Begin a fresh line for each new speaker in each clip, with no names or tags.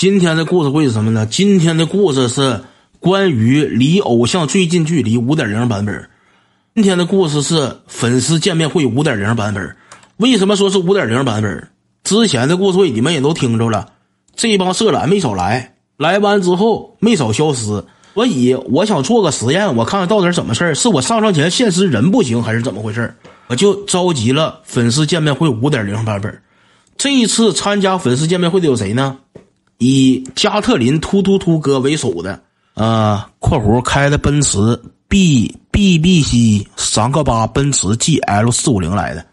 今天的故事会是什么呢？今天的故事是关于离偶像最近距离五点零版本。今天的故事是粉丝见面会五点零版本。为什么说是五点零版本？之前的故事会你们也都听着了，这帮色懒没少来，来完之后没少消失。所以我想做个实验，我看看到底怎么事儿，是我上上前现实人不行，还是怎么回事我就召集了粉丝见面会五点零版本。这一次参加粉丝见面会的有谁呢？以加特林突突突哥为首的，呃，括弧开的奔驰 B B B C 三个八奔驰 G L 四五零来的，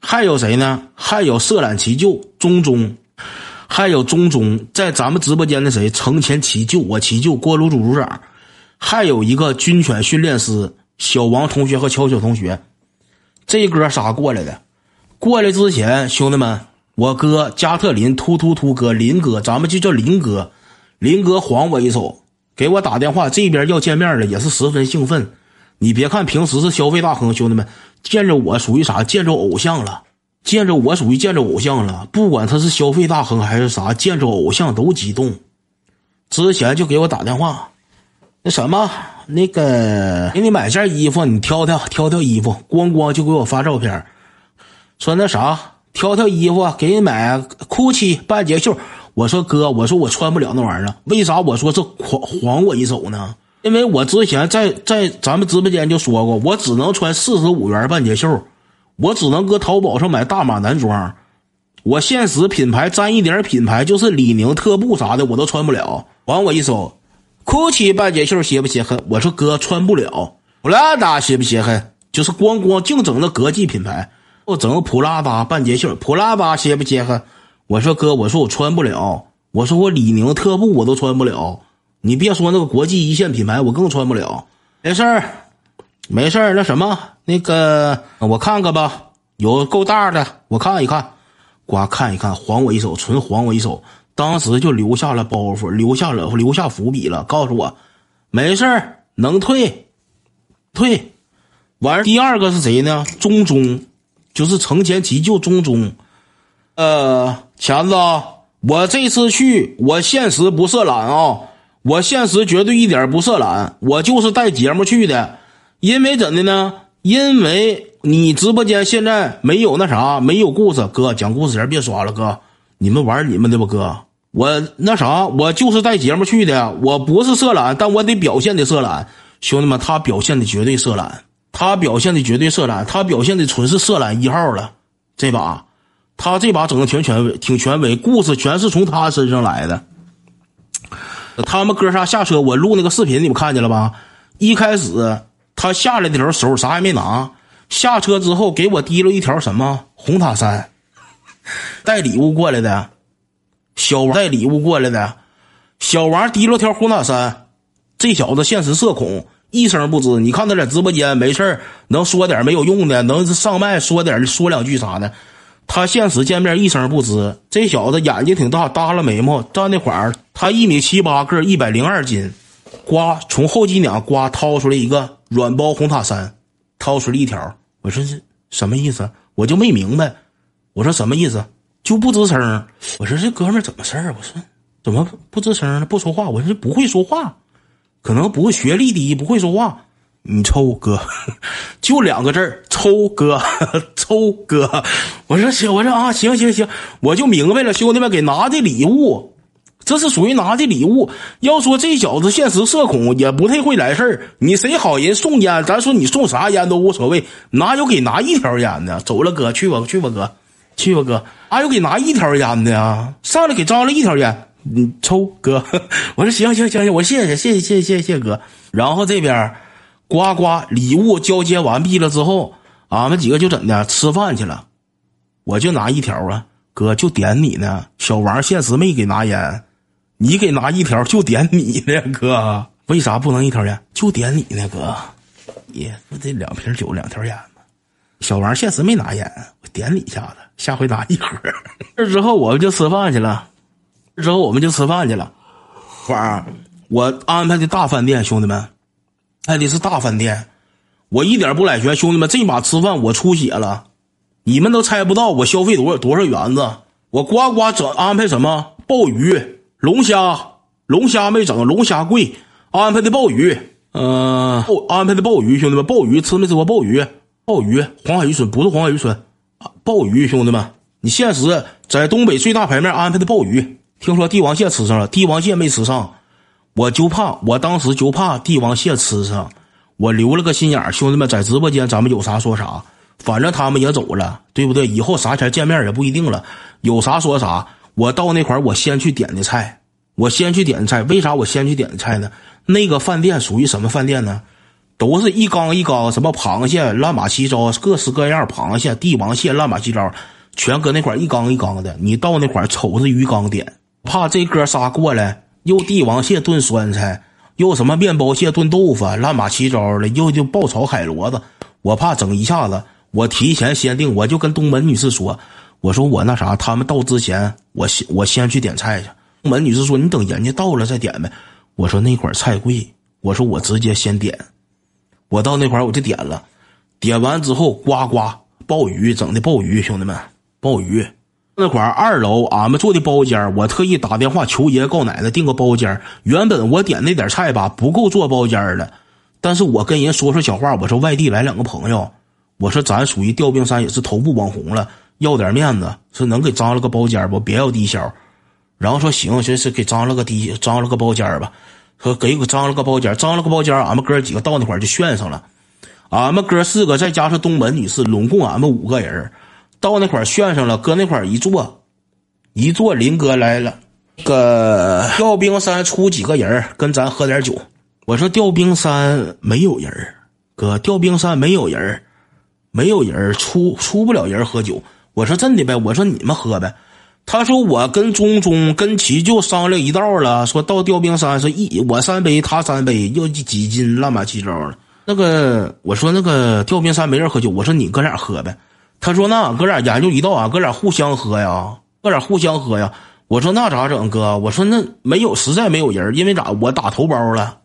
还有谁呢？还有色懒奇舅中中。还有中中在咱们直播间的谁？成前奇舅，我奇舅锅炉组组长，还有一个军犬训练师小王同学和巧巧同学，这哥仨过来的。过来之前，兄弟们，我哥加特林突突突哥林哥，咱们就叫林哥。林哥晃我一手，给我打电话，这边要见面了，也是十分兴奋。你别看平时是消费大亨，兄弟们见着我属于啥？见着偶像了。见着我属于见着偶像了，不管他是消费大亨还是啥，见着偶像都激动。之前就给我打电话，那什么，那个给你买件衣服，你挑挑挑挑衣服，咣咣就给我发照片，说那啥，挑挑衣服给你买 GUCCI 半截袖。我说哥，我说我穿不了那玩意儿，为啥我说是还还我一手呢？因为我之前在在咱们直播间就说过，我只能穿四十五元半截袖。我只能搁淘宝上买大码男装，我现实品牌沾一点品牌，就是李宁、特步啥的，我都穿不了。还我一手，GUCCI 半截袖，邪不邪狠？我说哥穿不了。普拉达邪不邪狠？就是光光净整那国际品牌，我整个普拉达半截袖，普拉达邪不邪狠？我说哥，我说我穿不了。我说我李宁、特步我都穿不了，你别说那个国际一线品牌，我更穿不了。没事儿。没事儿那什么，那个我看看吧，有够大的，我看一看，呱看一看，还我一手，纯还我一手，当时就留下了包袱，留下了留下伏笔了，告诉我，没事儿能退，退。完，第二个是谁呢？中中，就是承前急救中中，呃，强子，我这次去，我现实不色懒啊，我现实绝对一点不色懒，我就是带节目去的。因为怎的呢？因为你直播间现在没有那啥，没有故事。哥讲故事人别刷了，哥，你们玩你们的吧，哥。我那啥，我就是带节目去的，我不是色懒，但我得表现的色懒。兄弟们，他表现的绝对色懒，他表现的绝对色懒，他表现的纯是色懒一号了。这把，他这把整的挺权威，挺权威，故事全是从他身上来的。他们哥仨下车，我录那个视频，你们看见了吧？一开始。他下来的时候手啥也没拿，下车之后给我提了一条什么红塔山，带礼物过来的，小王带礼物过来的，小王提了条红塔山，这小子现实社恐，一声不吱。你看他在直播间没事能说点没有用的，能上麦说点说两句啥的，他现实见面一声不吱。这小子眼睛挺大，耷拉眉毛，站那会儿他一米七八个，一百零二斤。呱从后脊梁呱掏出来一个软包红塔山，掏出来一条，我说是什么意思？我就没明白，我说什么意思？就不吱声。我说这哥们怎么事儿？我说怎么不吱声呢？不说话？我说不会说话，可能不会学历低，不会说话。你抽哥，就两个字，抽哥，抽哥。我说行，我说啊，行行行，我就明白了，兄弟们给拿的礼物。这是属于拿的礼物。要说这小子现实社恐，也不太会来事儿。你谁好人送烟，咱说你送啥烟都无所谓。哪有给拿一条烟的？走了，哥，去吧，去吧，哥，去吧，哥。哪有给拿一条烟的呀？上来给张了一条烟，你抽哥，我说行行行行，我谢谢谢谢谢谢谢谢哥。然后这边，呱呱，礼物交接完毕了之后，俺们几个就怎的吃饭去了。我就拿一条啊，哥就点你呢。小王现实没给拿烟，你给拿一条就点你呢，哥。为啥不能一条烟？就点你呢，哥。也不得两瓶酒两条烟吗？小王现实没拿烟，我点你一下子，下回拿一盒。这之后我们就吃饭去了。之后我们就吃饭去了。儿，我安排的大饭店，兄弟们，安排的是大饭店，我一点不揽权，兄弟们，这把吃饭我出血了，你们都猜不到我消费多少多少元子，我呱呱整安排什么鲍鱼。龙虾，龙虾没整，龙虾贵，安排的鲍鱼，呃，安排的鲍鱼，兄弟们，鲍鱼吃没吃过鲍鱼？鲍鱼，黄海渔村不是黄海渔村，鲍鱼，兄弟们，你现实在东北最大牌面安排的鲍鱼，听说帝王蟹吃上了，帝王蟹没吃上，我就怕，我当时就怕帝王蟹吃上，我留了个心眼兄弟们在直播间咱们有啥说啥，反正他们也走了，对不对？以后啥前见面也不一定了，有啥说啥。我到那块，我先去点的菜，我先去点的菜。为啥我先去点的菜呢？那个饭店属于什么饭店呢？都是一缸一缸，什么螃蟹乱码七糟，各式各样螃蟹、帝王蟹乱码七糟，全搁那块一缸一缸的。你到那块瞅着鱼缸点，怕这哥仨过来又帝王蟹炖酸菜，又什么面包蟹炖豆腐，乱码七糟的，又就爆炒海螺子。我怕整一下子，我提前先定，我就跟东门女士说。我说我那啥，他们到之前，我先我先去点菜去。东门女士说：“你等人家到了再点呗。”我说：“那块菜贵。”我说：“我直接先点。”我到那块我就点了，点完之后呱呱鲍鱼整的鲍鱼，兄弟们鲍鱼那块二楼俺们做的包间，我特意打电话求爷告奶奶订个包间。原本我点那点菜吧不够做包间的，但是我跟人说说小话，我说外地来两个朋友，我说咱属于调兵山也是头部网红了。要点面子，说能给张了个包间不？别要低消。然后说行，说是给张了个低，张了个包间吧。说给个张了个包间，张了个包间，俺们哥几个到那块就炫上了。俺们哥四个再加上东门女士，拢共俺们五个人到那块炫上了。搁那块一坐，一坐，林哥来了，个调兵山出几个人跟咱喝点酒。我说调兵山没有人哥，调兵山没有人没有人出出不了人喝酒。我说真的呗，我说你们喝呗。他说我跟中中跟齐就商量一道了，说到调兵山是一我三杯他三杯，又几斤乱八七糟的。那个我说那个调兵山没人喝酒，我说你哥俩喝呗。他说那哥俩研究一道啊，哥俩互相喝呀，哥俩互相喝呀。我说那咋整哥？我说那没有实在没有人，因为咋我打头包了。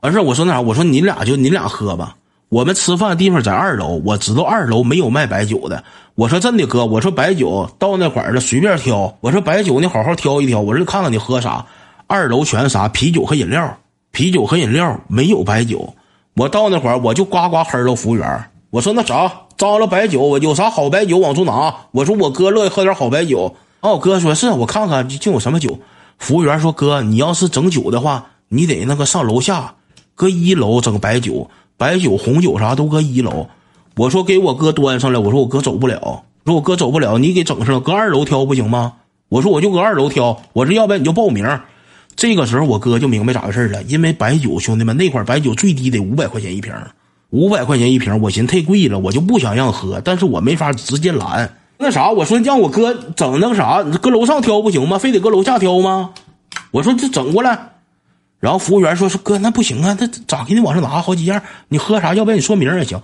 完事我说那啥，我说你俩就你俩喝吧。我们吃饭地方在二楼，我知道二楼没有卖白酒的。我说真的哥，我说白酒到那块儿了随便挑。我说白酒你好好挑一挑。我说看看你喝啥，二楼全是啥啤酒和饮料，啤酒和饮料没有白酒。我到那块儿我就呱呱黑了服务员。我说那啥，招了白酒，我有啥好白酒往出拿。我说我哥乐意喝点好白酒。哦，哥说是我看看就有什么酒。服务员说哥，你要是整酒的话，你得那个上楼下，搁一楼整白酒。白酒、红酒啥都搁一楼，我说给我哥端上来，我说我哥走不了，说我哥走不了，你给整上，搁二楼挑不行吗？我说我就搁二楼挑，我说要不然你就报名。这个时候我哥就明白咋回事了，因为白酒兄弟们那块白酒最低得五百块钱一瓶，五百块钱一瓶，我寻太贵了，我就不想让喝，但是我没法直接拦。那啥，我说让我哥整那个啥，搁楼上挑不行吗？非得搁楼下挑吗？我说这整过来。然后服务员说：“说哥，那不行啊，那咋给你往上拿好几样？你喝啥？要不然你说名也行。”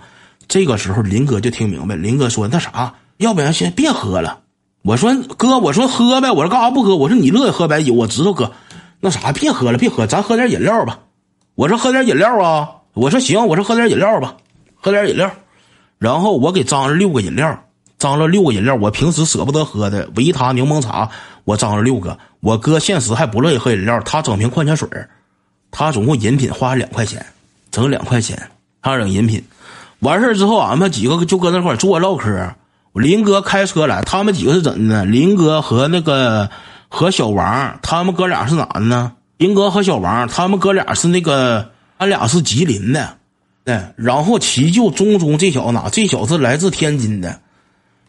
这个时候林哥就听明白，林哥说：“那啥，要不然先别喝了。”我说：“哥，我说喝呗。我说干啥不喝？我说你乐意喝白酒，我知道哥。那啥，别喝了，别喝，咱喝点饮料吧。我说喝点饮料啊。我说行，我说喝点饮料吧，喝点饮料。然后我给张了六个饮料，张了六个饮料。我平时舍不得喝的维他柠檬茶，我张了六个。我哥现实还不乐意喝饮料，他整瓶矿泉水他总共饮品花两块钱，整两块钱，他整饮品，完事之后，俺们几个就搁那块坐唠嗑。林哥开车来，他们几个是怎的呢？林哥和那个和小王，他们哥俩是哪的呢？林哥和小王，他们哥俩是那个，俺俩是吉林的，对。然后齐就中中这小子哪？这小子来自天津的，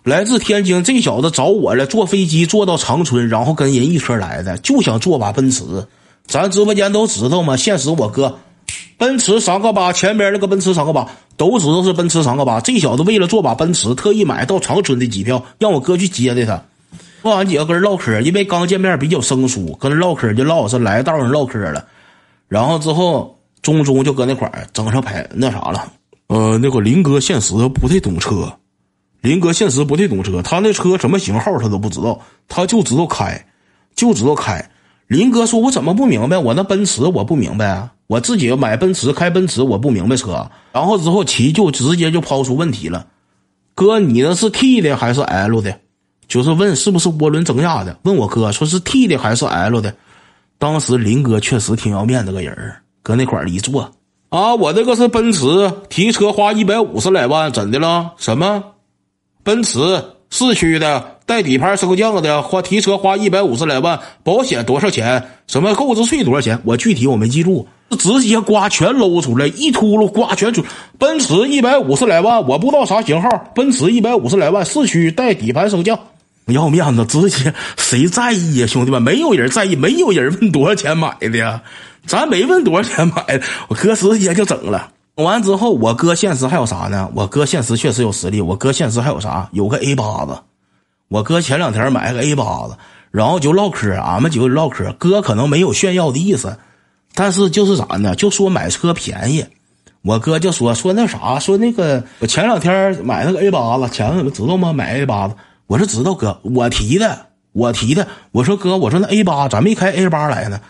来自天津。这小子找我了，坐飞机坐到长春，然后跟人一车来的，就想坐把奔驰。咱直播间都知道吗？现实我哥，奔驰三个八前边那个奔驰三个八都知道是奔驰三个八。这小子为了坐把奔驰，特意买到长春的机票，让我哥去接的他。说完几个跟人唠嗑，因为刚见面比较生疏，跟人唠嗑就唠是来道上唠嗑了。然后之后中中就搁那块儿整上牌那啥了。呃，那个林哥现实不太懂车，林哥现实不太懂车，他那车什么型号他都不知道，他就知道开，就知道开。林哥说：“我怎么不明白？我那奔驰我不明白，我自己买奔驰开奔驰我不明白车。然后之后齐就直接就抛出问题了，哥，你那是 T 的还是 L 的？就是问是不是涡轮增压的？问我哥说是 T 的还是 L 的？当时林哥确实挺要面子个人搁那块儿一坐啊，我这个是奔驰，提车花一百五十来万，怎的了？什么？奔驰四驱的，带底盘升降的，花提车花一百五十来万，保险多少钱？什么购置税多少钱？我具体我没记住，直接刮全搂出来，一秃噜刮全出。奔驰一百五十来万，我不知道啥型号，奔驰一百五十来万，四驱带底盘升降。要面子，直接谁在意呀，兄弟们，没有人在意，没有人问多少钱买的呀，咱没问多少钱买的，我哥直接就整了。整完之后，我哥现实还有啥呢？我哥现实确实有实力，我哥现实还有啥？有个 A 八子，我哥前两天买个 A 八子，然后就唠嗑，俺们几个唠嗑，哥可能没有炫耀的意思，但是就是啥呢？就说买车便宜，我哥就说说那啥，说那个我前两天买那个 A 八子，钱知道吗？买 A 八子。我说知道哥，我提的，我提的。我说哥，我说那 A 八，咋没开 A 八来呢。